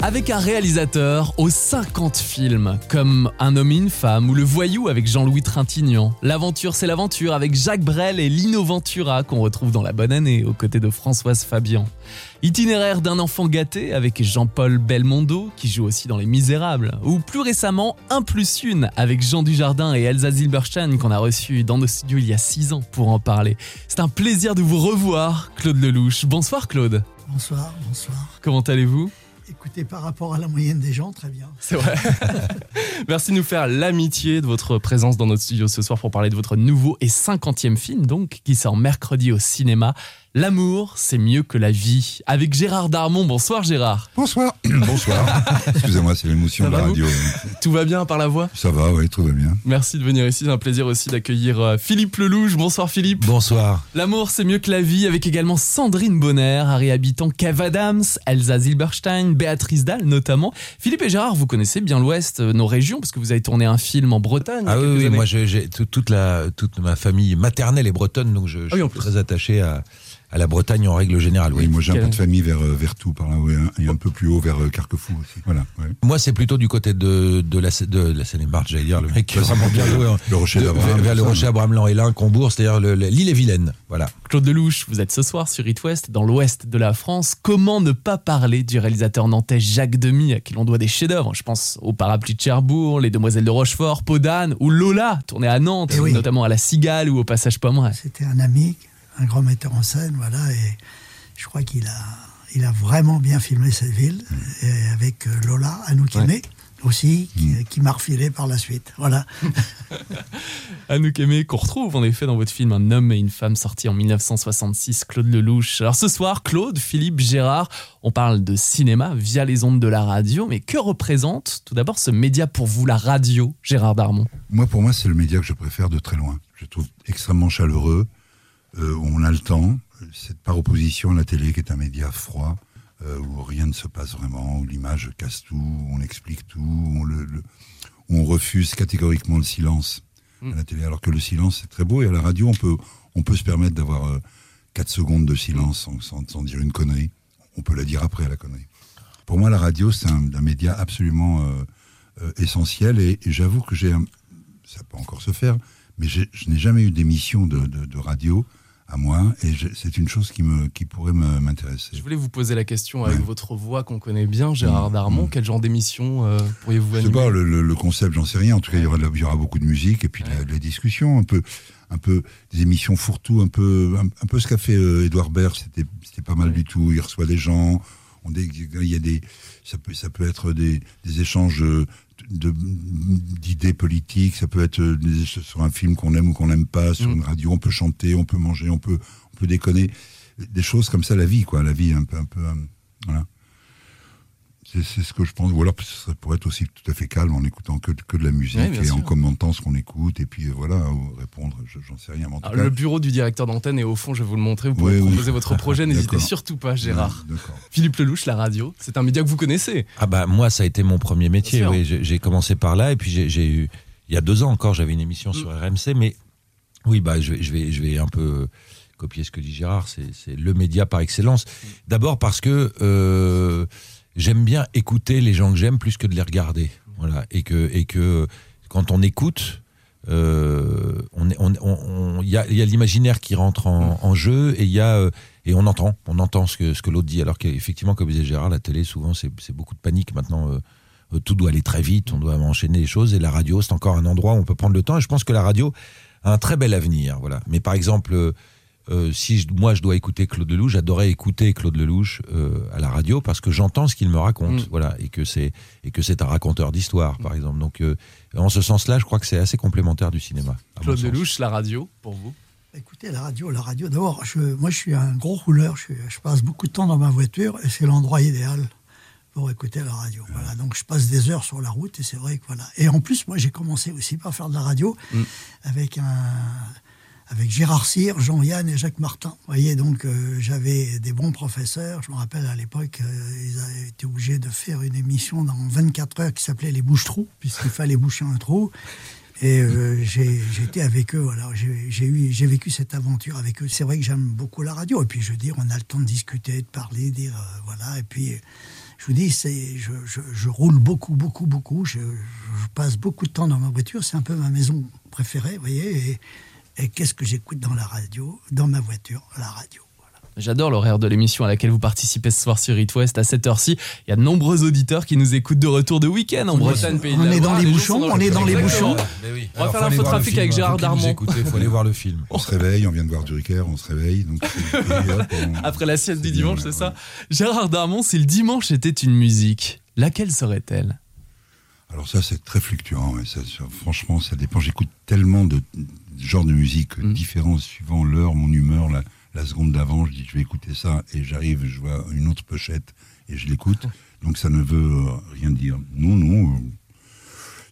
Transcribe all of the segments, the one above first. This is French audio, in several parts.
Avec un réalisateur aux 50 films, comme Un homme et une femme ou Le Voyou avec Jean-Louis Trintignant. L'aventure, c'est l'aventure avec Jacques Brel et Lino Ventura qu'on retrouve dans La Bonne Année aux côtés de Françoise Fabian. Itinéraire d'un enfant gâté avec Jean-Paul Belmondo qui joue aussi dans Les Misérables. Ou plus récemment, Un plus une avec Jean Dujardin et Elsa Zilberstein qu'on a reçu dans nos studios il y a 6 ans pour en parler. C'est un plaisir de vous revoir, Claude Lelouch. Bonsoir Claude. Bonsoir, bonsoir. Comment allez-vous? Écoutez, par rapport à la moyenne des gens, très bien. C'est vrai. Merci de nous faire l'amitié de votre présence dans notre studio ce soir pour parler de votre nouveau et cinquantième film, donc, qui sort mercredi au cinéma. L'amour, c'est mieux que la vie. Avec Gérard Darmon. Bonsoir Gérard. Bonsoir. Bonsoir. Excusez-moi, c'est l'émotion de la radio. Tout va bien par la voix? Ça va, oui, tout va bien. Merci de venir ici. C'est un plaisir aussi d'accueillir euh, Philippe Lelouch. Bonsoir Philippe. Bonsoir. L'amour, c'est mieux que la vie, avec également Sandrine Bonner, Harry Habitant, Kev Adams, Elsa Zilberstein, Béatrice Dalle notamment. Philippe et Gérard, vous connaissez bien l'Ouest, euh, nos régions, parce que vous avez tourné un film en Bretagne. Ah oui, oui, moi j'ai toute, la, toute ma famille maternelle est bretonne, donc je, je Ah oui, suis plus. très attaché à, à la Bretagne en règle générale. Oui, Oui. moi j'ai un peu de famille vers, euh, vers tout par là, oui, hein, et un peu plus haut vers euh, Carquefou aussi. Voilà. ouais. Moi c'est plutôt du côté de, de la, de la Seine-et-Marne, j'allais dire, le mec qui est vraiment bien joué. hein. le Rocher d'Abraham, vers, le Rocher mais- Abraham et l'Ain, Combourg, c'est-à-dire le- le- l'île et Vilaine. Voilà. Claude Lelouch, vous êtes ce soir sur It West, dans l'ouest de la France. Comment ne pas parler du réalisateur nantais Jacques Demy, à qui l'on doit des chefs-d'œuvre? Je pense au Parapluie de Cherbourg, Les Demoiselles de Rochefort, Podane ou Lola, tourné à Nantes, Eh oui. notamment à la Cigale ou au Passage Pommeret. C'était un ami, un grand metteur en scène, voilà, et je crois qu'il a, il a vraiment bien filmé cette ville, et avec euh, Lola Anoukimé aussi, qui, qui m'a refilé par la suite. Voilà. Anouk Aimé, qu'on retrouve en effet dans votre film Un homme et une femme sorti en 1966, Claude Lelouch. Alors ce soir, Claude, Philippe, Gérard, on parle de cinéma via les ondes de la radio, mais que représente tout d'abord ce média pour vous, la radio, Gérard Darmon? Moi, pour moi, c'est le média que je préfère de très loin. Je trouve extrêmement chaleureux. Euh, où on a le temps. C'est par opposition à la télé, qui est un média froid, euh, où rien ne se passe vraiment, où l'image casse tout, où on explique tout, où on, le, le- où on refuse catégoriquement le silence à la télé. Alors que le silence, c'est très beau. Et à la radio, on peut, on peut se permettre d'avoir euh, 4 secondes de silence sans, sans- sans dire une connerie. On peut la dire après à la connerie. Pour moi, la radio, c'est un, un média absolument euh, essentiel. Et, et j'avoue que j'ai ça peut encore se faire, mais je n'ai jamais eu d'émission de, de- de radio à moi, et je- c'est une chose qui, me, qui pourrait m'intéresser. Je voulais vous poser la question avec Ouais. votre voix qu'on connaît bien, Gérard Mmh, Darmon. mmh. Quel genre d'émission euh, pourriez-vous Je sais animer pas, le, le- le concept, j'en sais rien. En tout cas, il y la- il y aura beaucoup de musique, et puis de la- de la discussion, un peu, un peu des émissions fourre-tout, un peu, un, un peu ce qu'a fait euh, Edouard Baird, c'était pas mal Ouais. du tout. Il reçoit des gens, on il y a des, ça peut, ça peut être des, des échanges euh, d'idées politiques, ça peut être euh, sur un film qu'on aime ou qu'on n'aime pas, sur Mm. une radio, on peut chanter, on peut manger, on peut, on peut déconner, des choses comme ça, la vie, quoi, la vie un peu, un peu, voilà. C'est ce que je pense. Ou alors, ça pourrait être aussi tout à fait calme en écoutant que, que de la musique et sûr. en commentant ce qu'on écoute et puis euh, voilà, ou répondre. je- J'en sais rien. Mais en tout Alors, cas, le bureau du directeur d'antenne est au fond, je vais vous le montrer. Vous pouvez Oui, oui. proposer votre projet, n'hésitez surtout pas, Gérard. D'accord. Philippe Lelouch, la radio, c'est un média que vous connaissez. Ah bah moi ça a été mon premier métier. Oui, j'ai commencé par là et puis j'ai- eu il y a deux ans encore j'avais une émission Mm. sur RMC, mais oui bah je vais je vais un peu copier ce que dit Gérard. C'est le média par excellence. D'abord parce que euh, j'aime bien écouter les gens que j'aime plus que de les regarder. Voilà. Et que et que quand on écoute euh, on est- on- on- on- il y a, l'imaginaire qui rentre en, en jeu et il y a euh, et on entend. On entend ce que ce que l'autre dit. Alors qu'effectivement comme disait Gérard la télé souvent c'est beaucoup de panique. Maintenant euh, tout doit aller très vite. On doit enchaîner les choses. Et la radio c'est encore un endroit où on peut prendre le temps. Et je pense que la radio a un très bel avenir. Voilà. Mais par exemple euh, si je- moi je dois écouter Claude Lelouch, j'adorais écouter Claude Lelouch euh, à la radio parce que j'entends ce qu'il me raconte, Mm. voilà, et que c'est et que c'est un raconteur d'histoire, par exemple. Donc, euh, en ce sens-là, je crois que c'est assez complémentaire du cinéma. Claude. Lelouch, la radio, pour vous? Écoutez, la radio, la radio, d'abord, je, moi je suis un gros rouleur, je passe beaucoup de temps dans ma voiture et c'est l'endroit idéal pour écouter la radio. Voilà, donc je passe des heures sur la route et c'est vrai que voilà. Et en plus, moi j'ai commencé aussi par faire de la radio Mm. avec un avec Gérard Cyr, Jean-Yann et Jacques Martin. Vous voyez, donc euh, j'avais des bons professeurs. Je me rappelle à l'époque, euh, ils avaient été obligés de faire une émission dans 24 heures qui s'appelait Les Bouches-Trous, puisqu'il fallait boucher un trou. Et euh, été avec eux, voilà. J'ai vécu cette aventure avec eux. C'est vrai que j'aime beaucoup la radio. Et puis, je veux dire, on a le temps de discuter, de parler, dire, euh, voilà. Et puis, je vous dis, je, roule beaucoup, beaucoup, beaucoup. Je, passe beaucoup de temps dans ma voiture. C'est un peu ma maison préférée, vous voyez. Et qu'est-ce que j'écoute dans la radio, dans ma voiture, la radio. J'adore l'horaire de l'émission à laquelle vous participez ce soir sur It West à cette heure-ci. Il y a de nombreux auditeurs qui nous écoutent de retour de week-end en Bretagne, pays de on la est dans les bouchons, on est dans les bouchons. Oui. On va Alors, faire l'infotrafic avec. Gérard Darmon. Il faut aller voir le film. On se réveille, on vient de voir Drucker, on se réveille. Donc, hop, on- Après la sieste du dimanche, c'est ouais, ça Gérard Darmon, si le dimanche était une musique, laquelle serait-elle? Alors ça, c'est très fluctuant. Ça, franchement, ça dépend. J'écoute tellement de genres de musique Mm. différents suivant l'heure, mon humeur, la, la seconde d'avant. Je dis, je vais écouter ça, et j'arrive, je vois une autre pochette, et je l'écoute. Donc ça ne veut euh, rien dire. Non, non. euh,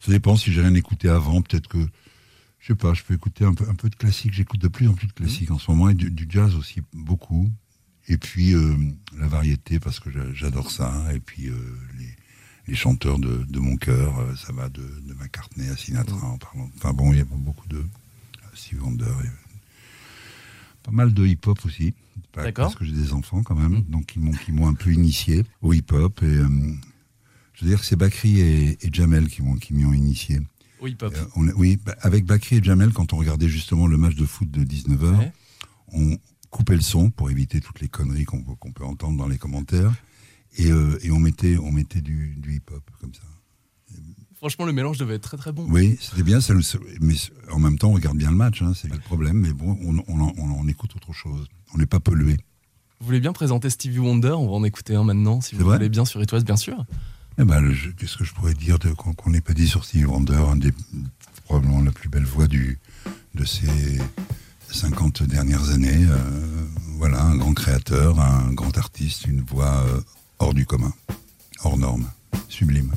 ça dépend. Si j'ai rien écouté avant, peut-être que, je sais pas, je peux écouter un peu, un peu de classique. J'écoute de plus en plus de classique en ce moment, et du, du jazz aussi, beaucoup. Et puis euh, la variété, parce que j'a- j'adore ça. Et puis euh, les les chanteurs de, de mon cœur, ça va de, de McCartney à Sinatra en parlant. Enfin bon, il y a beaucoup de Steve Wonder, et, pas mal de hip-hop aussi, parce que j'ai des enfants quand même, donc qui m'ont un peu initié au hip-hop et euh, je veux dire que c'est Bakri et, et Jamel qui m'y ont initié. Oui, pop. Euh, on oui, bah, avec Bakri et Jamel, quand on regardait justement le match de foot de 19h, Ouais. on coupait le son pour éviter toutes les conneries qu'on peut- entendre dans les commentaires. Et, euh, et on mettait, on mettait du, du hip-hop comme ça. Franchement, le mélange devait être très très bon. Oui, c'était bien, ça mais en même temps, on regarde bien le match, hein, c'est le problème, mais bon, on, on, en- on en écoute autre chose. On n'est pas pollué. Vous voulez bien présenter Stevie Wonder? On va en écouter un maintenant, si vous voulez bien sur It bien sûr. Eh ben, qu'est-ce que je pourrais dire qu'on qu'on n'ait pas dit sur Stevie Wonder, un des, probablement la plus belle voix du, de ces 50 dernières années. euh, voilà, un grand créateur, un grand artiste, une voix euh, hors du commun, hors norme, sublime.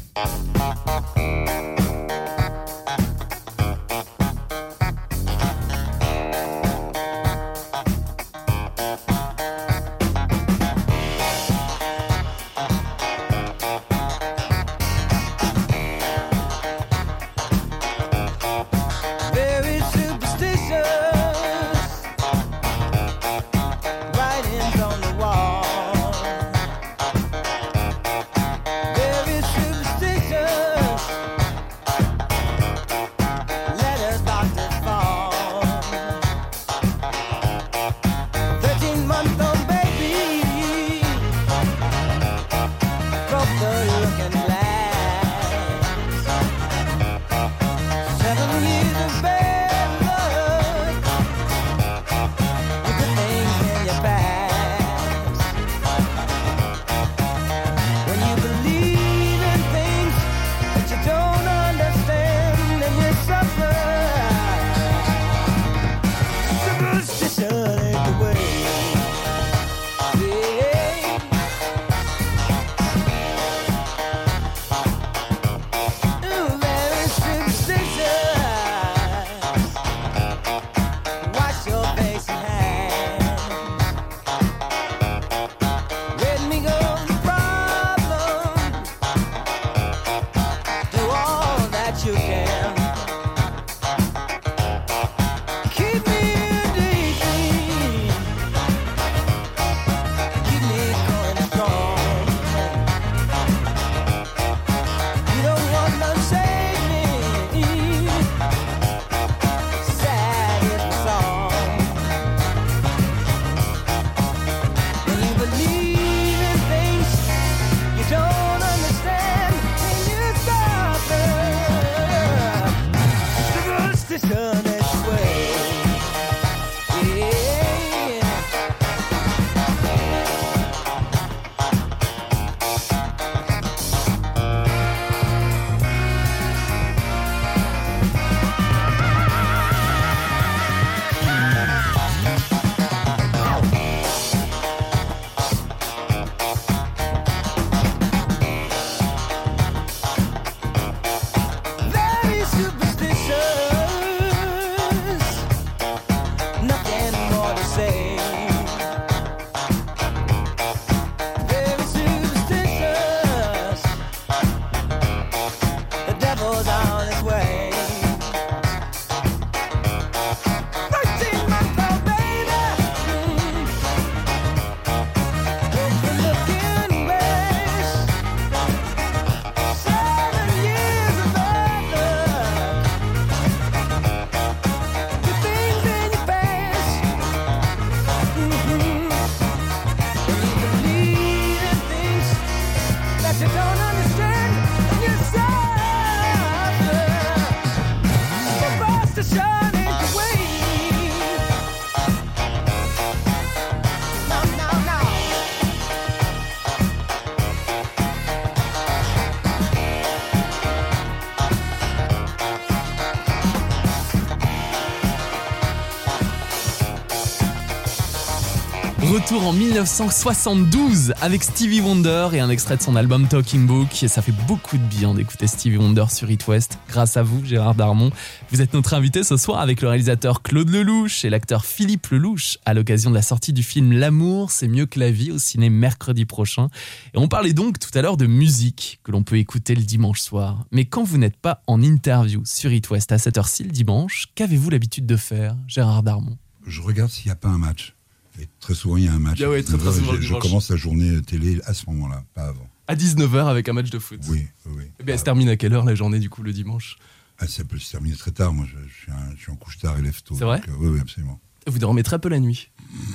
En 1972 avec Stevie Wonder et un extrait de son album Talking Book. Et ça fait beaucoup de bien d'écouter Stevie Wonder sur It West. Grâce à vous, Gérard Darmon. Vous êtes notre invité ce soir avec le réalisateur Claude Lelouch et l'acteur Philippe Lelouch à l'occasion de la sortie du film L'amour, c'est mieux que la vie au ciné mercredi prochain. Et on parlait donc tout à l'heure de musique que l'on peut écouter le dimanche soir. Mais quand vous n'êtes pas en interview sur It West à cette heure-ci le dimanche, qu'avez-vous l'habitude de faire, Gérard Darmon? Je regarde s'il n'y a pas un match. Et très souvent, il y a un match. Ah ouais, très, très souvent, le je, commence la journée télé à ce moment-là, pas avant. À 19h avec un match de foot. Oui, oui. oui. Eh bien, elle se termine à quelle heure la journée du coup le dimanche? Ah, ça peut se terminer très tard. Moi, je, je suis, un- je suis en couche tard et lève tôt. C'est vrai? Donc, euh, Oui, oui, absolument. Vous dormez très peu la nuit.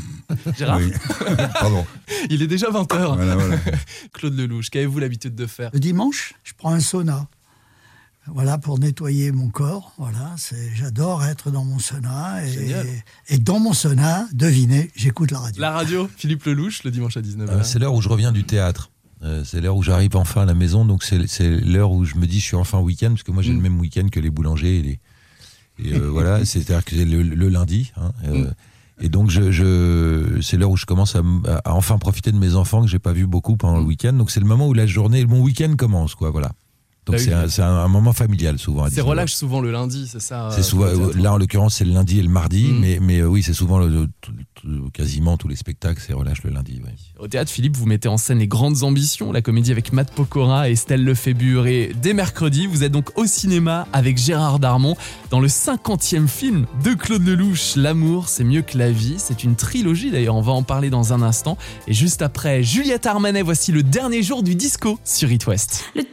Gérard, Oui. Pardon. il est déjà 20h. Voilà, voilà. Claude Lelouch, qu'avez-vous l'habitude de faire? Le dimanche, je prends un sauna. Voilà, pour nettoyer mon corps. Voilà, c'est, j'adore être dans mon sauna. Et, et dans mon sauna, devinez, j'écoute la radio. La radio, Philippe Lelouch, le dimanche à 19h. Euh, c'est l'heure où je reviens du théâtre. Euh, c'est l'heure où j'arrive enfin à la maison, donc c'est c'est l'heure où je me dis je suis enfin week-end, parce que moi j'ai Mm. le même week-end que les boulangers et les. Et euh, voilà, c'est-à-dire que c'est le, le lundi. hein, euh, Et donc je, je c'est l'heure où je commence à, enfin profiter de mes enfants que j'ai pas vu beaucoup pendant le week-end. Donc c'est le moment où la journée, mon week-end commence, quoi. Voilà. Donc c'est un, c'est un- un moment familial souvent. C'est 19h. relâche souvent le lundi, c'est ça C'est euh, souvent, pour le théâtre. là en l'occurrence c'est le lundi et le mardi, Mm. mais, mais euh, oui c'est souvent le, quasiment tous les spectacles c'est relâche le lundi. Au théâtre, Philippe, vous mettez en scène les grandes ambitions, la comédie avec Matt Pokora et Estelle Lefébure. Et dès mercredi, vous êtes donc au cinéma avec Gérard Darmon dans le 50e film de Claude Lelouch, L'amour, c'est mieux que la vie. C'est une trilogie d'ailleurs, on va en parler dans un instant. Et juste après, Juliette Armanet, voici le dernier jour du disco sur It West. Le dernier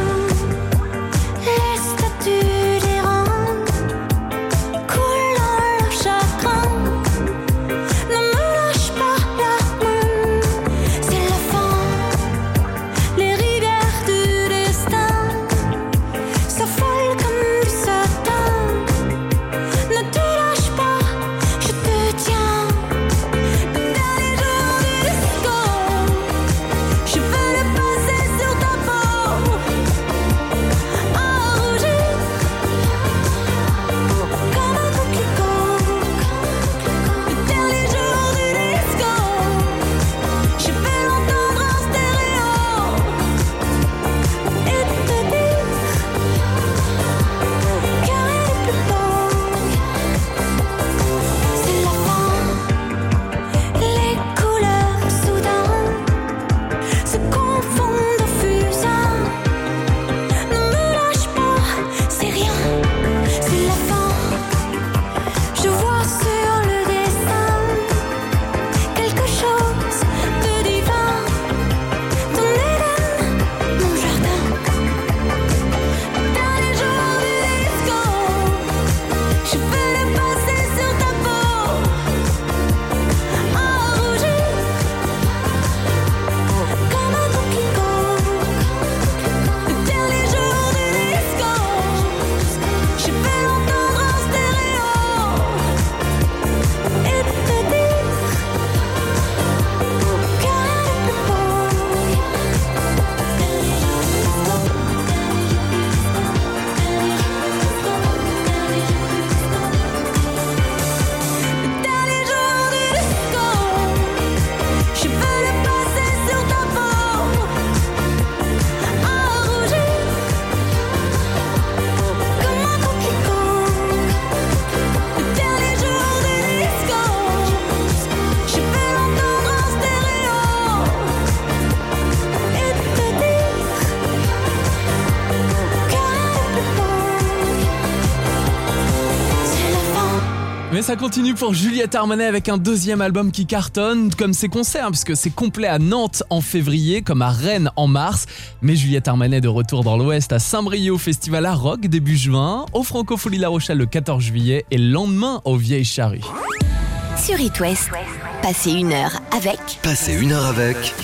Mais ça continue pour Juliette Armanet avec un deuxième album qui cartonne, comme ses concerts, puisque c'est complet à Nantes en février, comme à Rennes en mars. Mais Juliette Armanet de retour dans l'Ouest à Saint-Brieuc au Festival à Rock début juin, au Francophonie La Rochelle le 14 juillet et le lendemain au Vieilles Charrues. Sur It West, passez une heure avec Passez une heure avec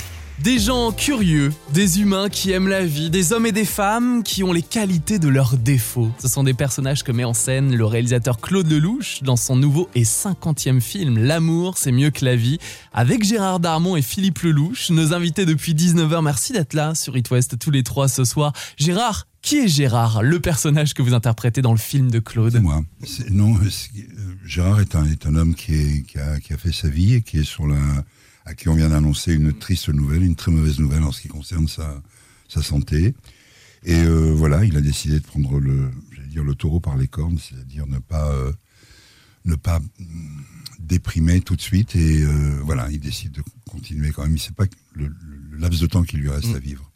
Des gens curieux, des humains qui aiment la vie, des hommes et des femmes qui ont les qualités de leurs défauts. Ce sont des personnages que met en scène le réalisateur Claude Lelouch dans son nouveau et 50e film L'amour, c'est mieux que la vie, avec Gérard Darmon et Philippe Lelouch, nos invités depuis 19h. Merci d'être là sur It West tous les trois ce soir. Gérard, qui est Gérard, le personnage que vous interprétez dans le film de Claude? C'est moi. Non, euh, Gérard est un, homme qui a fait sa vie et qui est sur la, à qui on vient d'annoncer une triste nouvelle, une très mauvaise nouvelle en ce qui concerne sa, sa santé. Et euh, voilà, il a décidé de prendre le, dire le taureau par les cornes, c'est-à-dire ne pas, euh, ne pas hum, déprimer tout de suite. Et euh, voilà, il décide de continuer quand même. Il ne sait pas le, laps de temps qu'il lui reste Mm. à vivre.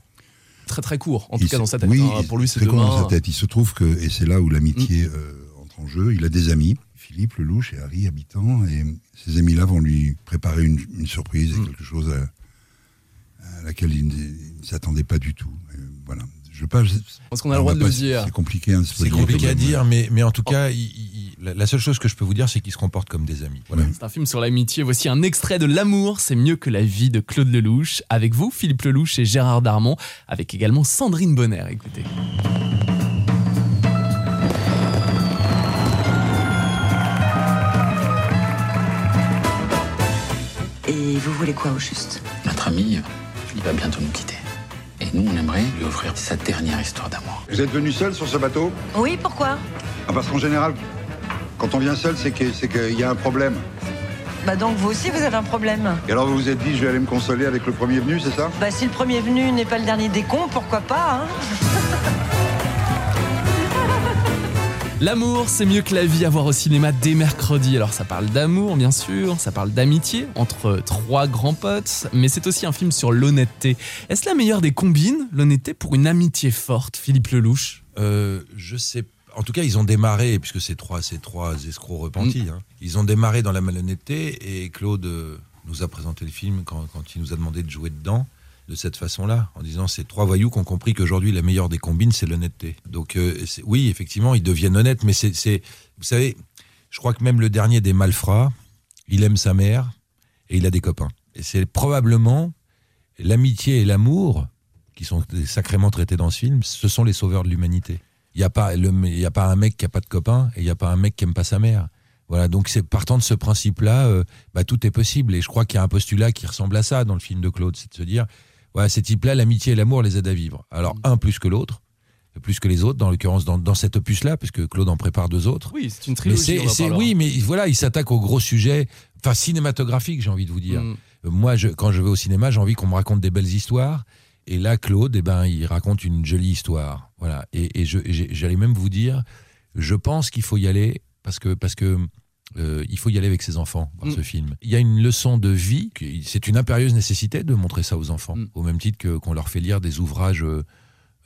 Très très court, en tout cas dans sa tête. Oui, hein. Pour lui, c'est très court dans sa tête. Il se trouve que, et c'est là où l'amitié euh, entre en jeu, il a des amis, Philippe, Lelouch et Harry Habitant, et ces amis-là vont lui préparer une, une surprise et Mm. quelque chose à, à laquelle il ne, s'attendait pas du tout. Et voilà. Je veux pas, je- Parce qu'on a le droit de le dire. C'est compliqué. hein, C'est compliqué à dire, mais, mais en tout cas, il- il- la, la seule chose que je peux vous dire, c'est qu'ils se comportent comme des amis. Voilà. C'est un film sur l'amitié. Voici un extrait de L'amour, c'est mieux que la vie de Claude Lelouch. Avec vous, Philippe Lelouch et Gérard Darmon. Avec également Sandrine Bonner. Écoutez. Vous voulez quoi au juste? Notre ami, il va bientôt nous quitter. Et nous, on aimerait lui offrir sa dernière histoire d'amour. Vous êtes venu seul sur ce bateau? Oui, pourquoi? Ah, Parce qu'en général, quand on vient seul, c'est que- c'est qu'il y a un problème. Bah donc vous aussi vous avez un problème. Et alors vous vous êtes dit, je vais aller me consoler avec le premier venu, c'est ça? Bah si le premier venu n'est pas le dernier des cons, pourquoi pas hein? L'amour, c'est mieux que la vie à voir au cinéma dès mercredi. Alors ça parle d'amour, bien sûr, ça parle d'amitié entre trois grands potes, mais c'est aussi un film sur l'honnêteté. Est-ce la meilleure des combines, l'honnêteté pour une amitié forte, Philippe Lelouch? Euh, je sais. En tout cas, ils ont démarré, puisque c'est trois, ces trois escrocs repentis. hein. Ils ont démarré dans la malhonnêteté et Claude euh, nous a présenté le film quand, quand il nous a demandé de jouer dedans de cette façon-là, en disant ces trois voyous qui ont compris qu'aujourd'hui la meilleure des combines c'est l'honnêteté. Donc euh, oui, effectivement, ils deviennent honnêtes, mais c'est, vous savez, je crois que même le dernier des malfrats, il aime sa mère et il a des copains. Et c'est probablement l'amitié et l'amour qui sont sacrément traités dans ce film, ce sont les sauveurs de l'humanité. Il n'y a, pas a pas un mec qui n'a pas de copain et il n'y a pas un mec qui aime pas sa mère. Voilà, donc c'est partant de ce principe-là, euh, bah, tout est possible. Et je crois qu'il y a un postulat qui ressemble à ça dans le film de Claude, c'est de se dire, voilà, ces types-là, l'amitié et l'amour les aident à vivre. Alors, un plus que l'autre, plus que les autres, dans l'occurrence dans, dans cet opus-là, parce que Claude en prépare deux autres. Oui, c'est une Mais trilogie. c'est, on en oui, mais voilà, il s'attaque au gros sujet, enfin cinématographique, j'ai envie de vous dire. Mm. Moi, je, quand je vais au cinéma, j'ai envie qu'on me raconte des belles histoires. Et là, Claude, eh ben, il raconte une jolie histoire. Voilà. Et, et j'allais même vous dire, je pense qu'il faut y aller parce que parce que euh, il faut y aller avec ses enfants voir Mm. ce film. Il y a une leçon de vie. C'est une impérieuse nécessité de montrer ça aux enfants, Mm. au même titre que qu'on leur fait lire des ouvrages euh,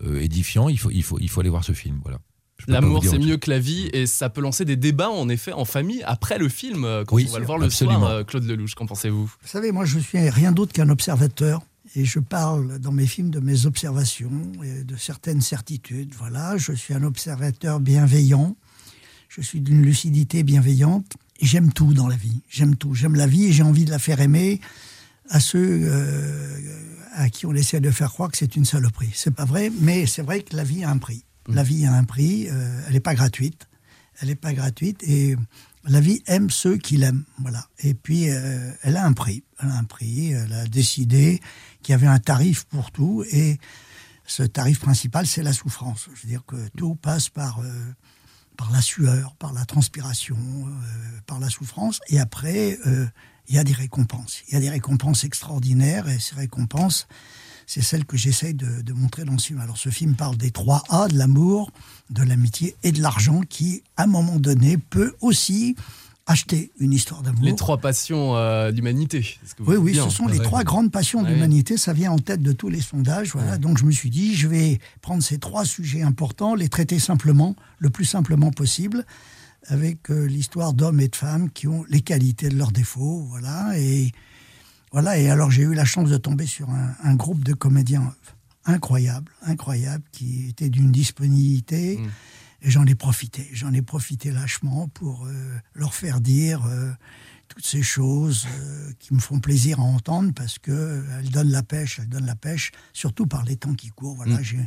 euh, édifiants. Il faut il faut il faut aller voir ce film. Voilà. L'amour, c'est mieux que la vie et ça peut lancer des débats en effet en famille après le film quand Oui, on va le voir le absolument. soir. Claude Lelouch, qu'en pensez-vous? Vous savez, moi, je suis rien d'autre qu'un observateur. Et je parle dans mes films de mes observations et de certaines certitudes. Voilà, je suis un observateur bienveillant. Je suis d'une lucidité bienveillante. J'aime tout dans la vie. J'aime tout. J'aime la vie et j'ai envie de la faire aimer à ceux euh, à qui on essaie de faire croire que c'est une saloperie. C'est pas vrai, mais c'est vrai que la vie a un prix. La vie a un prix. euh, elle n'est pas gratuite. Elle n'est pas gratuite et la vie aime ceux qui l'aiment. Voilà. Et puis, euh, elle a un prix. Elle a un prix. Elle a décidé qu'il y avait un tarif pour tout. Et ce tarif principal, c'est la souffrance. Je veux dire que tout passe par, par la sueur, par la transpiration, euh, par la souffrance. Et après, euh, il y a des récompenses. Il y a des récompenses extraordinaires. Et ces récompenses, c'est celles que j'essaye de, de montrer dans ce film. Alors, ce film parle des trois A, de l'amour, de l'amitié et de l'argent, qui, à un moment donné, peut aussi acheter une histoire d'amour. Les trois passions euh, d'humanité. Oui, oui, bien. ce sont les trois grandes passions Ouais. l'humanité. Ça vient en tête de tous les sondages. Voilà. Donc je me suis dit, je vais prendre ces trois sujets importants, les traiter simplement, le plus simplement possible, avec euh, l'histoire d'hommes et de femmes qui ont les qualités de leurs défauts. Voilà. Et, voilà. et alors j'ai eu la chance de tomber sur un, un groupe de comédiens incroyables, incroyables, qui étaient d'une disponibilité. Mm. Et j'en ai profité, j'en ai profité lâchement pour euh, leur faire dire euh, toutes ces choses euh, qui me font plaisir à entendre parce que elles donnent la pêche, elles donnent la pêche, surtout par les temps qui courent. Voilà, j'ai, vous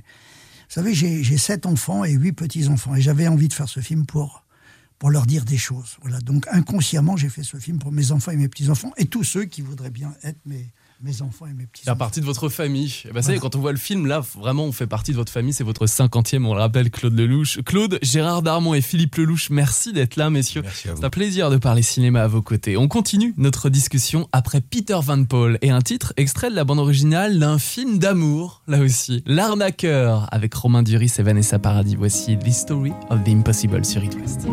savez, j'ai, sept enfants et huit petits-enfants et j'avais envie de faire ce film pour, pour leur dire des choses. Voilà, donc inconsciemment, j'ai fait ce film pour mes enfants et mes petits-enfants et tous ceux qui voudraient bien être mes, mes enfants et mes petits-enfants. Faire partie de votre famille. Eh ben, ça y est, quand on voit le film, là, vraiment, on fait partie de votre famille. C'est votre cinquantième, on le rappelle, Claude Lelouch. Claude, Gérard Darmon et Philippe Lelouch, merci d'être là, messieurs. Merci à vous. C'est un plaisir de parler cinéma à vos côtés. On continue notre discussion après Peter Van Paul et un titre extrait de la bande originale d'un film d'amour, là aussi. L'arnaqueur, avec Romain Duris et Vanessa Paradis. Voici The Story of the Impossible sur It West.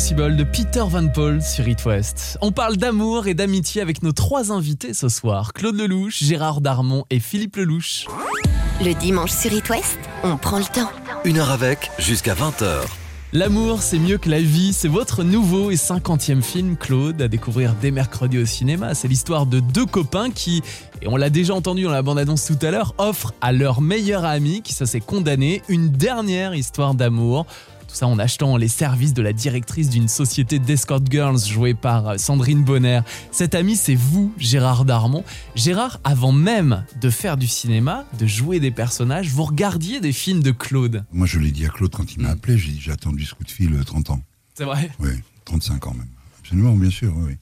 Impossible de Peter Van Paul sur It West. On parle d'amour et d'amitié avec nos trois invités ce soir Claude Lelouch, Gérard Darmon et Philippe Lelouch. Le dimanche sur It West, on prend le temps. Une heure avec, jusqu'à 20h. L'amour, c'est mieux que la vie. C'est votre nouveau et cinquantième film, Claude, à découvrir dès mercredi au cinéma. C'est l'histoire de deux copains qui, et on l'a déjà entendu dans la bande-annonce tout à l'heure, offrent à leur meilleur ami, qui ça s'est condamné, une dernière histoire d'amour. Tout ça en achetant les services de la directrice d'une société d'escort girls jouée par Sandrine Bonner. Cet ami, c'est vous, Gérard Darmon. Gérard, avant même de faire du cinéma, de jouer des personnages, vous regardiez des films de Claude. Moi, je l'ai dit à Claude quand il m'a appelé, j'ai dit j'ai attendu ce coup de fil euh, 30 ans. C'est vrai Oui, 35 ans même. Absolument, bien sûr, oui.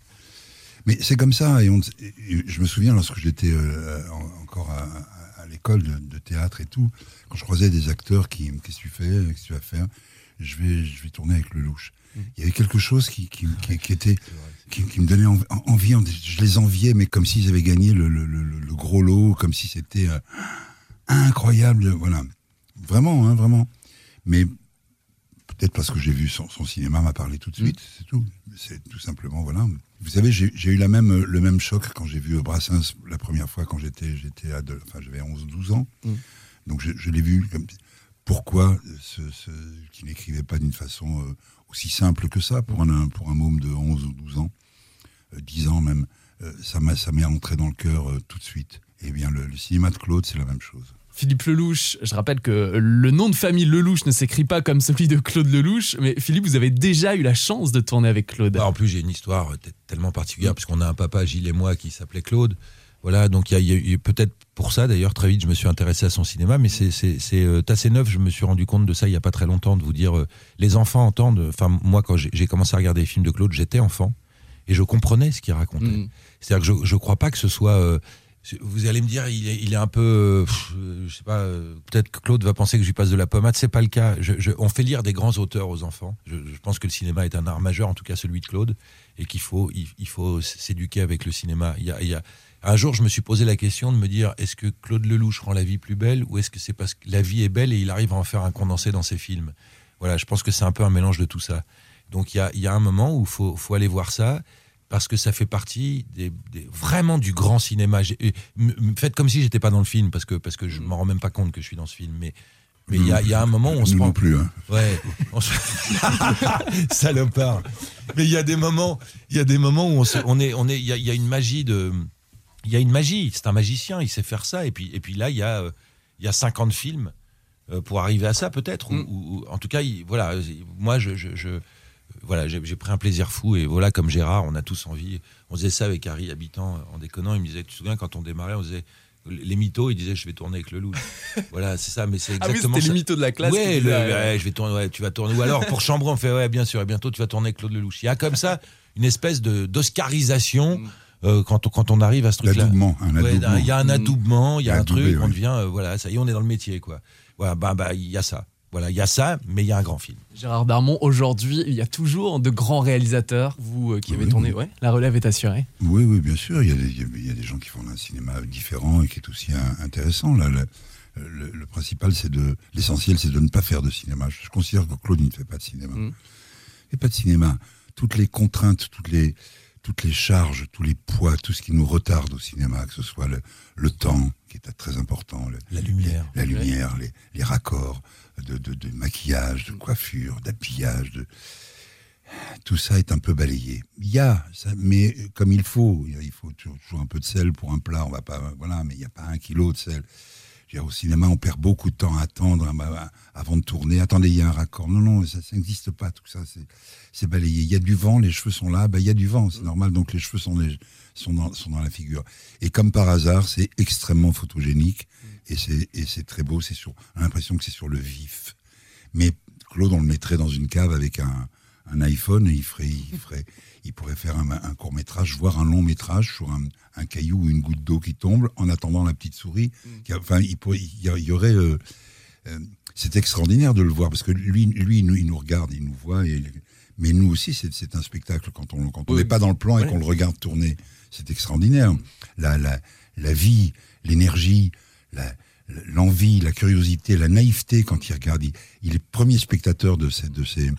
Mais c'est comme ça. Et, on, et je me souviens lorsque j'étais euh, en- encore à, l'école de, de théâtre et tout, quand je croisais des acteurs qui me qu'est-ce que tu fais, qu'est-ce que tu vas faire, je vais, je vais tourner avec le louche. Il y avait quelque chose qui, qui, qui- qui était, qui, qui me donnait env- en- envie. en- Je les enviais, mais comme s'ils avaient gagné le, le- le- le gros lot, comme si c'était euh, incroyable. Voilà, vraiment, hein, vraiment. Mais peut-être parce que j'ai vu son, son cinéma m'a parlé tout de suite, c'est tout. C'est tout simplement, voilà. Vous savez, j'ai eu la même, le même choc quand j'ai vu Brassens la première fois quand j'étais j'étais enfin j'avais 11-12 ans. Mm. Donc je, je l'ai vu comme pourquoi ce, ce, qui n'écrivait pas d'une façon euh, aussi simple que ça pour un, pour un môme de 11 ou 12 ans, euh, 10 ans même, euh, ça m'a ça m'est entré dans le cœur euh, tout de suite. Eh bien, le, le cinéma de Claude, c'est la même chose. Philippe Lelouch, je rappelle que le nom de famille Lelouch ne s'écrit pas comme celui de Claude Lelouch, mais Philippe, vous avez déjà eu la chance de tourner avec Claude. Bah, en plus, j'ai une histoire euh, tellement particulière, parce qu'on a un papa, Gilles et moi, qui s'appelait Claude. Voilà, donc il y a, y peut-être pour ça, d'ailleurs, très vite, je me suis intéressé à son cinéma, mais c'est c'est- euh, assez neuf, je me suis rendu compte de ça il n'y a pas très longtemps, de vous dire, euh, les enfants entendent, enfin, moi, quand j'ai commencé à regarder les films de Claude, j'étais enfant, et je comprenais ce qu'il racontait. Mm. C'est-à-dire que je ne crois pas que ce soit... euh, vous allez me dire, il est, il est un peu, euh, pff, euh, je sais pas, euh, peut-être que Claude va penser que je lui passe de la pommade. C'est pas le cas. Je- je- on fait lire des grands auteurs aux enfants. Je, je pense que le cinéma est un art majeur, en tout cas celui de Claude, et qu'il faut, il, il faut s'éduquer avec le cinéma. Il y a, il y a- un jour, je me suis posé la question de me dire, est-ce que Claude Lelouch rend la vie plus belle, ou est-ce que c'est parce que la vie est belle et il arrive à en faire un condensé dans ses films? Voilà, je pense que c'est un peu un mélange de tout ça. Donc il y y a un moment où il faut, faut aller voir ça parce que ça fait partie des, des- vraiment du grand cinéma. Faites comme si j'étais pas dans le film parce que parce que je m'en rends même pas compte que je suis dans ce film. Mais mais il y y a un moment où on se prend non plus. Hein. Ouais. on se- Salopard. Mais il y a des moments, il y a des moments où on, se- on est, on est, il y y a une magie de, il y a une magie. C'est un magicien, il sait faire ça. Et puis, et puis là, il y a, euh, il y a 50 films euh, pour arriver à ça, peut-être. ou- Mm. Ou, ou- en tout cas, il- voilà. Moi, je, je, je- voilà, j'ai pris un plaisir fou. Et voilà, comme Gérard, on a tous envie. On faisait ça avec Harry Habitant en déconnant. Il me disait, tu te souviens quand on démarrait, on disait les mythos. Il disait, je vais tourner avec le loup. voilà, c'est ça. Mais c'est Ah oui, exactement c'était les mythos de la classe. Ouais, le- disaient, euh, ouais, je vais tourner, ouais, tu vas tourner. Ou alors pour Chambron, on fait ouais, bien sûr, et bientôt tu vas tourner avec Claude Lelouch. Il y a comme ça une espèce de d'oscarisation Mm. Euh, quand, on, quand on arrive à ce truc-là. Ouais. Il y a un adoubement, il y a un Adoubé, truc, on devient, euh, voilà, ça y est, on est dans le métier, quoi. Voilà, bah, bah, il y a ça. Voilà, il y a ça, mais il y a un grand film. Gérard Darmon, aujourd'hui, il y a toujours de grands réalisateurs. Vous euh, qui avez Oui, tourné, oui. ouais, la relève est assurée. Oui, oui, bien sûr. Il y, a des, il y a- des gens qui font un cinéma différent et qui est aussi un- intéressant. Là, le, le- le principal, c'est de, l'essentiel, c'est de ne pas faire de cinéma. Je considère que Claude il ne fait pas de cinéma. Mm. Il fait pas de cinéma. Toutes les contraintes, toutes les, toutes les charges, tous les poids, tout ce qui nous retarde au cinéma, que ce soit le, le temps, qui est très important, le- La lumière. la lumière, les, les raccords de, de- de maquillage, de coiffure, d'habillage, de... tout ça est un peu balayé. Il y a, ça, mais comme il faut, il faut toujours toujours un peu de sel pour un plat, on va pas, voilà, mais il n'y a pas un kilo de sel. Au cinéma, on perd beaucoup de temps à attendre hein, bah, avant de tourner. Attendez, il y a un raccord. Non, non, ça n'existe pas, tout ça, c'est- balayé. Il y a du vent, les cheveux sont là, bah, il y a du vent, c'est normal, donc les cheveux sont, sont, dans, la figure. Et comme par hasard, c'est extrêmement photogénique et c'est très beau. C'est sur, l'impression que c'est sur le vif. Mais Claude, on le mettrait dans une cave avec un, un iPhone et il ferait, il ferait, il pourrait faire un, un court métrage, voire un long métrage sur un, un caillou ou une goutte d'eau qui tombe en attendant la petite souris. qui a- enfin, il, pourrait- il y, aurait. euh, euh, c'est extraordinaire de le voir parce que lui, lui, il nous, il nous regarde, il nous voit. Et, mais nous aussi, c'est un spectacle quand on quand on Oui. n'est pas dans le plan et qu'on le regarde tourner. C'est extraordinaire. La, la, la vie, l'énergie, la- l'envie, la curiosité, la naïveté quand il regarde. Il, il est premier spectateur de ces, de ces,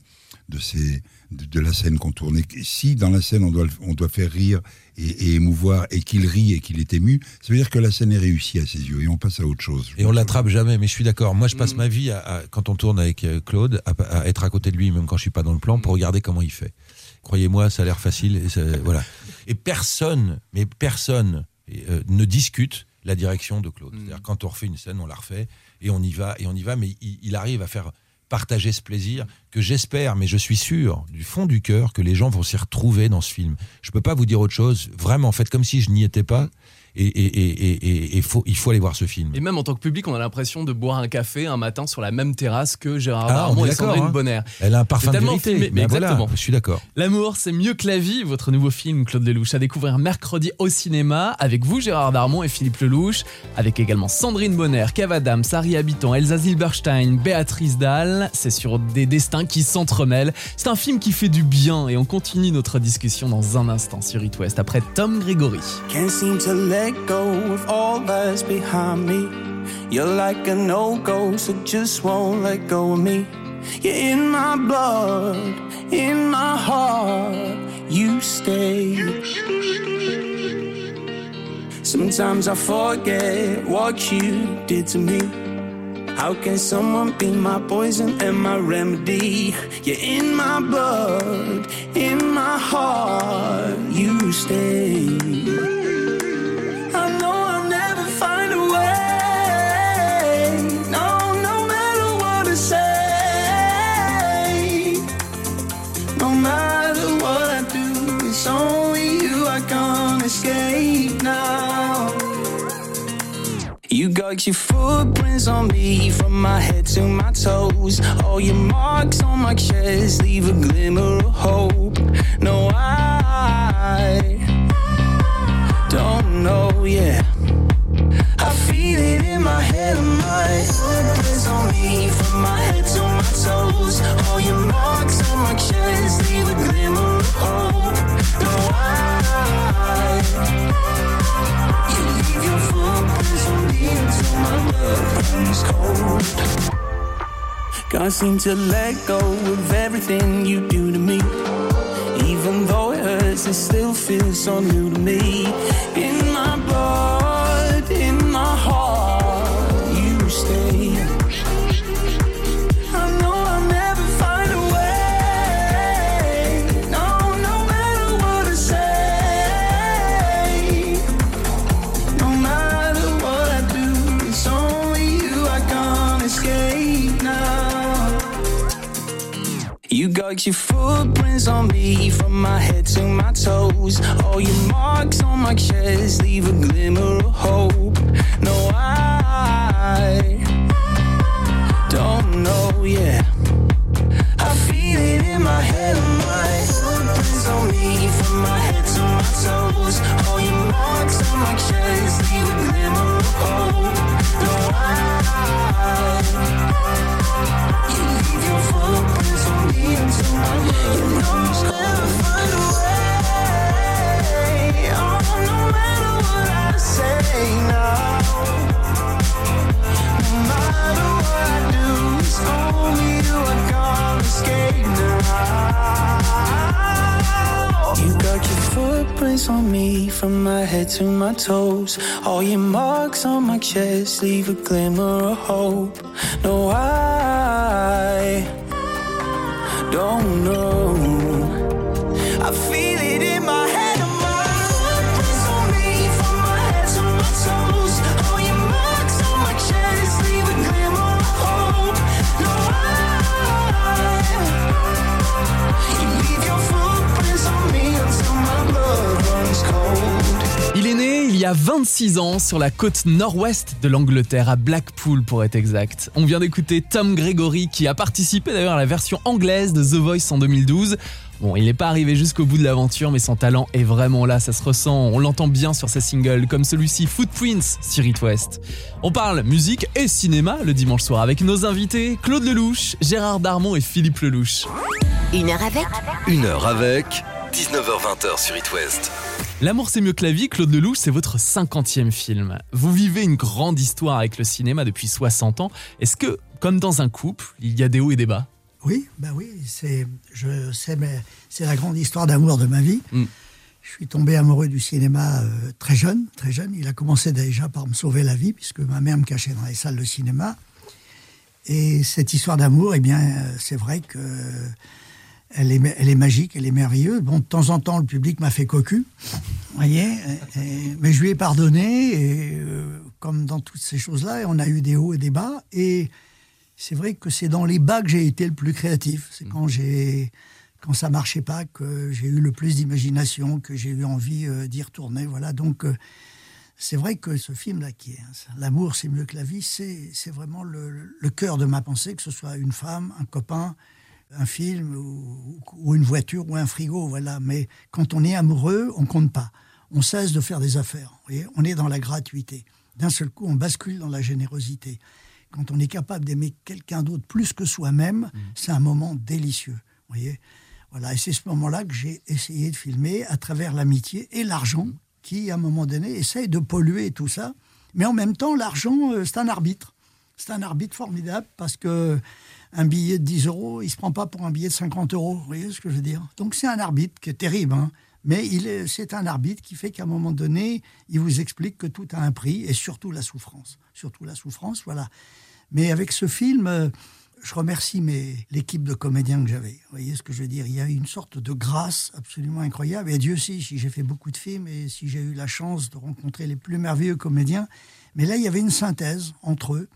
de ces, de, de la scène qu'on tourne. Et si dans la scène on doit, on doit faire rire et, et émouvoir et qu'il rit et qu'il est ému, ça veut dire que la scène est réussie à ses yeux et on passe à autre chose. Et on l'attrape jamais, mais je suis d'accord. Moi, je passe Mm. ma vie, à, à- quand on tourne avec euh, Claude, à, à être à côté de lui, même quand je suis pas dans le plan, pour regarder comment il fait. Croyez-moi, ça a l'air facile. Et ça- voilà. Et personne, mais personne euh, ne discute la direction de Claude. C'est-à-dire quand on refait une scène, on la refait et on y va et on y va. Mais il, il arrive à faire partager ce plaisir que j'espère, mais je suis sûr du fond du cœur que les gens vont s'y retrouver dans ce film. Je peux pas vous dire autre chose. Vraiment, faites comme si je n'y étais pas. Et, et, et, et- et faut, il faut aller voir ce film. Et même en tant que public, on a l'impression de boire un café un matin sur la même terrasse que Gérard Ah, Darmon et Sandrine hein. Bonner. Elle a un parfum de tellement vérité. filmé, voilà, exactement. je suis d'accord. L'amour, c'est mieux que la vie, votre nouveau film, Claude Lelouch, à découvrir mercredi au cinéma, avec vous, Gérard Darmon et Philippe Lelouch, avec également Sandrine Bonner, Kev Adams, Harry Habitant, Elsa Zilberstein, Béatrice Dalle. C'est sur des destins qui s'entremêlent. C'est un film qui fait du bien et on continue notre discussion dans un instant sur It West après Tom Gregory. Can't seem to let go of all that's behind me. You're like a no go, so just won't let go of me. You're in my blood, in my heart, you stay. Sometimes I forget what you did to me. How can someone be my poison and my remedy? You're in my blood, in my heart, you stay. Got your footprints on me from my head to my toes. All your marks on my chest leave a glimmer of hope. No, I don't know, yeah. I feel it in my head and my footprints on me from my head to runs cold. Can't seem to let go of everything you do to me. Even though it hurts, it still feels so new to me. In my You got your footprints on me from my head to my toes. All your marks on my chest leave a glimmer of hope. No, I don't know, yeah. I feel it in my head my footprints on me from my head to my toes. All your marks on my chest leave a glimmer of hope. No, I don't know. A 26 ans sur la côte nord-ouest de l'Angleterre, à Blackpool pour être exact. On vient d'écouter Tom Gregory qui a participé d'ailleurs à la version anglaise de The Voice en 2012. Bon, il n'est pas arrivé jusqu'au bout de l'aventure, mais son talent est vraiment là, ça se ressent, on l'entend bien sur ses singles, comme celui-ci Footprints sur It West. On parle musique et cinéma le dimanche soir avec nos invités Claude Lelouch, Gérard Darmon et Philippe Lelouch. Une heure avec Une heure avec 19h20 sur It West. L'amour c'est mieux que la vie, Claude Lelouch, c'est votre 50e film. Vous vivez une grande histoire avec le cinéma depuis 60 ans. Est-ce que, comme dans un couple, il y a des hauts et des bas? Oui, ben oui, c'est, je sais, mais c'est la grande histoire d'amour de ma vie. Mm. Je suis tombé amoureux du cinéma euh, très jeune, très jeune. Il a commencé déjà par me sauver la vie, puisque ma mère me cachait dans les salles de cinéma. Et cette histoire d'amour, eh bien, euh, c'est vrai que elle est, elle est magique, elle est merveilleuse. Bon, de temps en temps, le public m'a fait cocu, voyez, et- et- mais je lui ai pardonné, et euh, comme dans toutes ces choses-là, on a eu des hauts et des bas. Et c'est vrai que c'est dans les bas que j'ai été le plus créatif. C'est quand j'ai quand ça marchait pas que j'ai eu le plus d'imagination, que j'ai eu envie euh, d'y retourner. Voilà. Donc euh, C'est vrai que ce film-là, qui est hein, L'amour, c'est mieux que la vie, c'est c'est vraiment le, le cœur de ma pensée, que ce soit une femme, un copain, un film, ou, ou une voiture, ou un frigo, voilà. Mais quand on est amoureux, on compte pas. On cesse de faire des affaires. voyez on est dans la gratuité. D'un seul coup, on bascule dans la générosité. Quand on est capable d'aimer quelqu'un d'autre plus que soi-même, c'est un moment délicieux. voyez voilà, et c'est ce moment-là que j'ai essayé de filmer à travers l'amitié et l'argent, qui, à un moment donné, essaye de polluer tout ça. Mais en même temps, l'argent, euh, c'est un arbitre. C'est un arbitre formidable parce que un billet de 10 euros, il se prend pas pour un billet de 50 euros. Vous voyez ce que je veux dire? Donc c'est un arbitre qui est terrible, hein. mais c'est un arbitre qui fait qu'à un moment donné, il vous explique que tout a un prix et surtout la souffrance. Surtout la souffrance, voilà. Mais avec ce film, euh, je remercie l'équipe de comédiens que j'avais. Vous voyez ce que je veux dire? Il y a une sorte de grâce absolument incroyable. Et Dieu sait si j'ai fait beaucoup de films et si j'ai eu la chance de rencontrer les plus merveilleux comédiens. Mais là, il y avait une synthèse entre eux.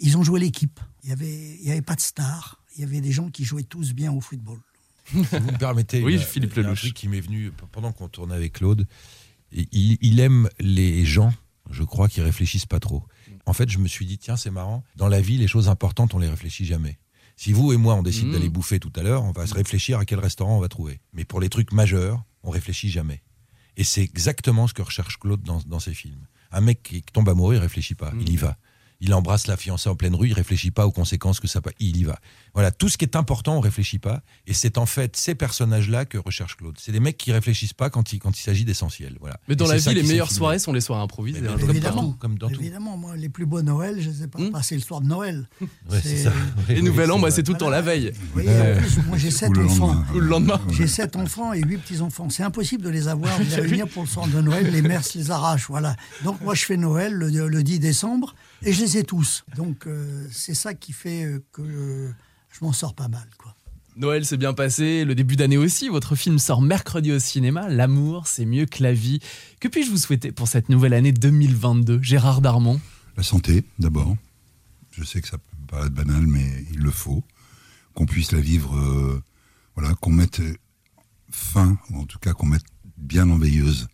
Ils ont joué l'équipe. Il n'y avait, il y avait pas de stars. Il y avait des gens qui jouaient tous bien au football. Si vous me permettez, Oui, Philippe il y a un Lelouch. truc qui m'est venu pendant qu'on tournait avec Claude. Il, il aime les gens, je crois, qui réfléchissent pas trop. En fait, je me suis dit, tiens, c'est marrant. Dans la vie, les choses importantes, on les réfléchit jamais. Si vous et moi, on décide Mhm. d'aller bouffer tout à l'heure, on va se réfléchir à quel restaurant on va trouver. Mais pour les trucs majeurs, on réfléchit jamais. Et c'est exactement ce que recherche Claude dans, dans ses films. Un mec qui tombe amoureux, il réfléchit pas, il y va. Il embrasse la fiancée en pleine rue, il réfléchit pas aux conséquences que ça peut. Il y va. Voilà, tout ce qui est important, on réfléchit pas. Et c'est en fait ces personnages-là que recherche Claude. C'est des mecs qui réfléchissent pas quand il, quand il s'agit d'essentiel. Voilà. Mais dans Et la c'est vie, les meilleures soirées sont les soirées improvisées. Mais hein, comme évidemment. comme dans tout. Évidemment, moi, les plus beaux Noëls, je ai pas passés le soir de Noël. Ouais, c'est ça. Oui, Et oui, Nouvel c'est An, moi, vrai. c'est tout le temps la veille. Oui, en plus, moi j'ai sept enfants. le lendemain. J'ai sept enfants et huit petits-enfants. C'est impossible de les avoir, de les réunir pour le soir de Noël. Les mères se les arrachent. Voilà. Donc moi, je fais Noël le, le 10 décembre et je les ai tous. Donc euh, c'est ça qui fait euh, que euh, je m'en sors pas mal. Quoi. Noël s'est bien passé, le début d'année aussi. Votre film sort mercredi au cinéma. L'amour, c'est mieux que la vie. Que puis-je vous souhaiter pour cette nouvelle année 2022 Gérard Darmon? La santé, d'abord. Je sais que ça peut paraître banal, mais il le faut. Qu'on puisse la vivre, euh, voilà, qu'on mette fin, ou en tout cas qu'on mette bien en veilleuse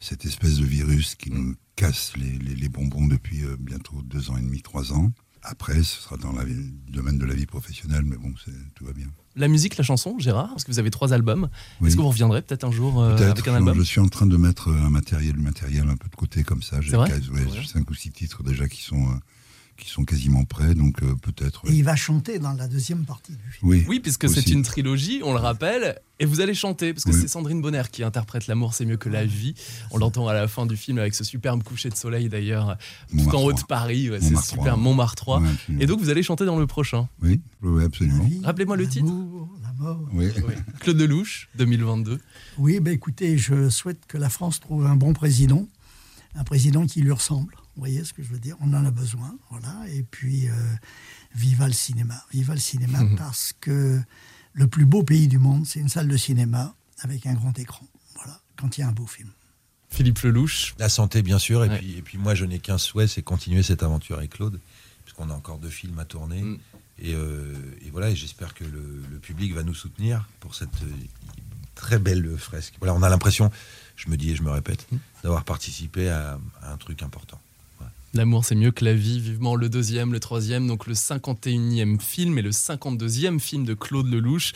cette espèce de virus qui nous casse les, les- les bonbons depuis euh, bientôt deux ans et demi, trois ans. Après, ce sera dans la le domaine de la vie professionnelle, mais bon, tout va bien. La musique, la chanson, Gérard Parce que vous avez trois albums. Oui. Est-ce que vous reviendrez peut-être un jour euh, avec un album Je suis en train de mettre euh, un matériel, matériel un peu de côté comme ça. J'ai ouais, cinq ou six titres déjà qui sont, qui sont quasiment prêts, donc euh, peut-être. Et il va chanter dans la deuxième partie du film. Oui, Oui, puisque c'est une trilogie, on le rappelle, et vous allez chanter, parce que Oui. c'est Sandrine Bonner qui interprète L'amour, c'est mieux que la vie. On l'entend à la fin du film avec ce superbe coucher de soleil d'ailleurs, tout en haut de. Paris, ouais, c'est super, trois. Montmartre 3. Ouais, absolument. Et donc vous allez chanter dans le prochain. Oui, oui, absolument. Rappelez-moi le titre. l'amour, la mort. Oui. Claude Lelouch, 2022. Oui, ben écoutez, je souhaite que la France trouve un bon président, un président qui lui ressemble. Vous voyez ce que je veux dire? On en a besoin, voilà. Et puis, euh, viva le cinéma, viva le cinéma, parce que le plus beau pays du monde, c'est une salle de cinéma avec un grand écran. Voilà, quand il y a un beau film. Philippe Lelouch. La santé, bien sûr. Et, Ouais. puis, et puis moi, je n'ai qu'un souhait, c'est continuer cette aventure avec Claude, puisqu'on a encore deux films à tourner. Mm. Et, euh, et voilà, et j'espère que le, le public va nous soutenir pour cette euh, très belle fresque. Voilà, on a l'impression, je me dis et je me répète, Mm. d'avoir participé à, à un truc important. L'amour, c'est mieux que la vie. Vivement le deuxième, le troisième, donc le 51e film et le 52e film de Claude Lelouch.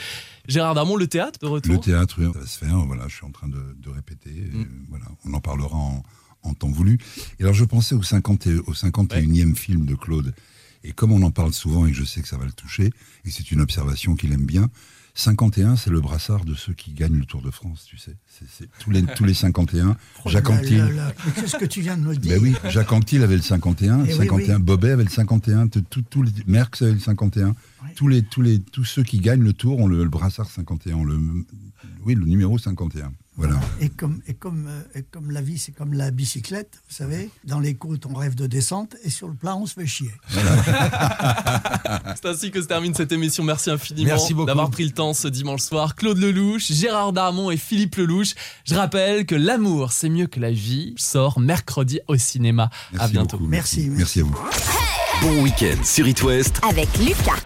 Gérard Darmon, le théâtre de retour Le théâtre, oui, ça va se faire. Voilà, je suis en train de, de répéter. Mm. voilà, on en parlera en, en temps voulu. Et alors, je pensais au, 50 et- au 51e film de Claude. Et comme on en parle souvent et que je sais que ça va le toucher, et c'est une observation qu'il aime bien, 51, c'est le brassard de ceux qui gagnent le Tour de France, tu sais. C'est- c'est tous, les, tous les 51. Jacques Anquetil. mais Qu'est-ce que tu viens de me dire Ben oui, Jacques Anquetil avait le 51, Eh oui, 51 oui. Bobet avait le 51, tout, tout, les, Merckx avait le 51. Ouais. Tous, les, tous, les, tous ceux qui gagnent le tour ont le, le brassard 51, ont le, oui, le numéro 51. Voilà. Et comme, et, comme, euh, et comme la vie, c'est comme la bicyclette, vous savez, dans les côtes, on rêve de descente, et sur le plat, on se fait chier. C'est ainsi que se termine cette émission. Merci infiniment d'avoir pris le temps ce dimanche soir. Claude Lelouch, Gérard Darmon et Philippe Lelouch. Je rappelle que L'amour, c'est mieux que la vie sort mercredi au cinéma. Merci à bientôt. beaucoup, Merci, Merci à vous. Bon week-end sur It West Avec Lucas.